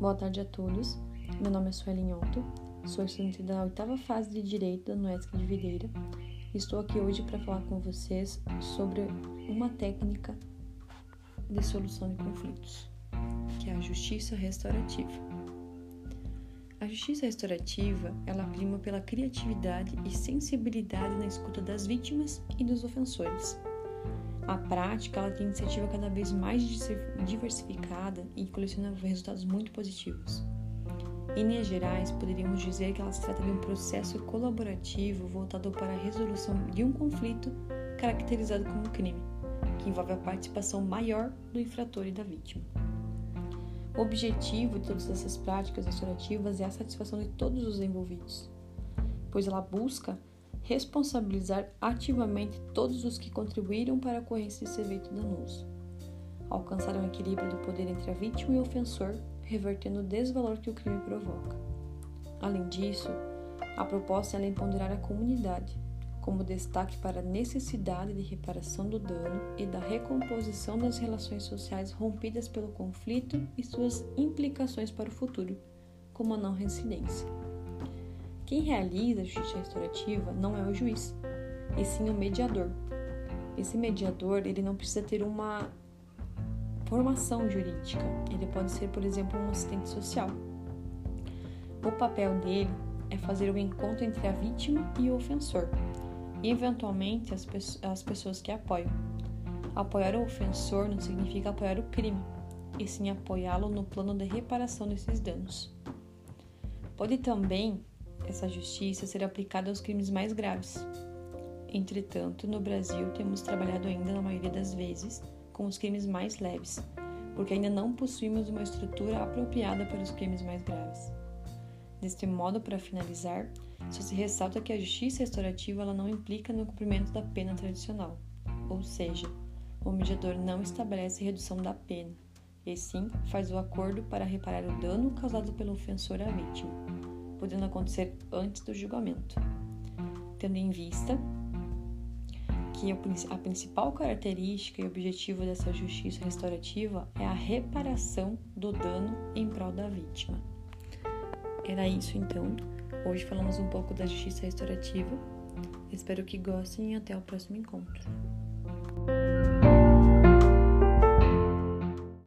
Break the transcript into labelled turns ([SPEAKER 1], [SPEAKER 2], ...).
[SPEAKER 1] Boa tarde a todos. Meu nome é Suelen Otto, sou estudante da oitava fase de Direito da Nuesc de Videira. Estou aqui hoje para falar com vocês sobre uma técnica de solução de conflitos, que é a justiça restaurativa. A justiça restaurativa, ela prima pela criatividade e sensibilidade na escuta das vítimas e dos ofensores a prática ela tem iniciativa cada vez mais diversificada e coleciona resultados muito positivos. Em linhas gerais, poderíamos dizer que ela se trata de um processo colaborativo voltado para a resolução de um conflito caracterizado como crime, que envolve a participação maior do infrator e da vítima. O objetivo de todas essas práticas restaurativas é a satisfação de todos os envolvidos, pois ela busca responsabilizar ativamente todos os que contribuíram para a ocorrência desse evento danoso, alcançar um equilíbrio do poder entre a vítima e o ofensor, revertendo o desvalor que o crime provoca. Além disso, a proposta é empoderar a comunidade, como destaque para a necessidade de reparação do dano e da recomposição das relações sociais rompidas pelo conflito e suas implicações para o futuro, como a não reincidência. Quem realiza a justiça restaurativa não é o juiz, e sim o mediador. Esse mediador, ele não precisa ter uma formação jurídica. Ele pode ser, por exemplo, um assistente social. O papel dele é fazer o encontro entre a vítima e o ofensor, e eventualmente as, pe as pessoas que apoiam. Apoiar o ofensor não significa apoiar o crime, e sim apoiá-lo no plano de reparação desses danos. Pode também essa justiça ser aplicada aos crimes mais graves. Entretanto, no Brasil temos trabalhado ainda, na maioria das vezes, com os crimes mais leves, porque ainda não possuímos uma estrutura apropriada para os crimes mais graves. Deste modo, para finalizar, só se ressalta que a justiça restaurativa ela não implica no cumprimento da pena tradicional, ou seja, o mediador não estabelece redução da pena, e sim faz o acordo para reparar o dano causado pelo ofensor à vítima podendo acontecer antes do julgamento, tendo em vista que a principal característica e objetivo dessa justiça restaurativa é a reparação do dano em prol da vítima. Era isso então. Hoje falamos um pouco da justiça restaurativa. Espero que gostem e até o próximo encontro.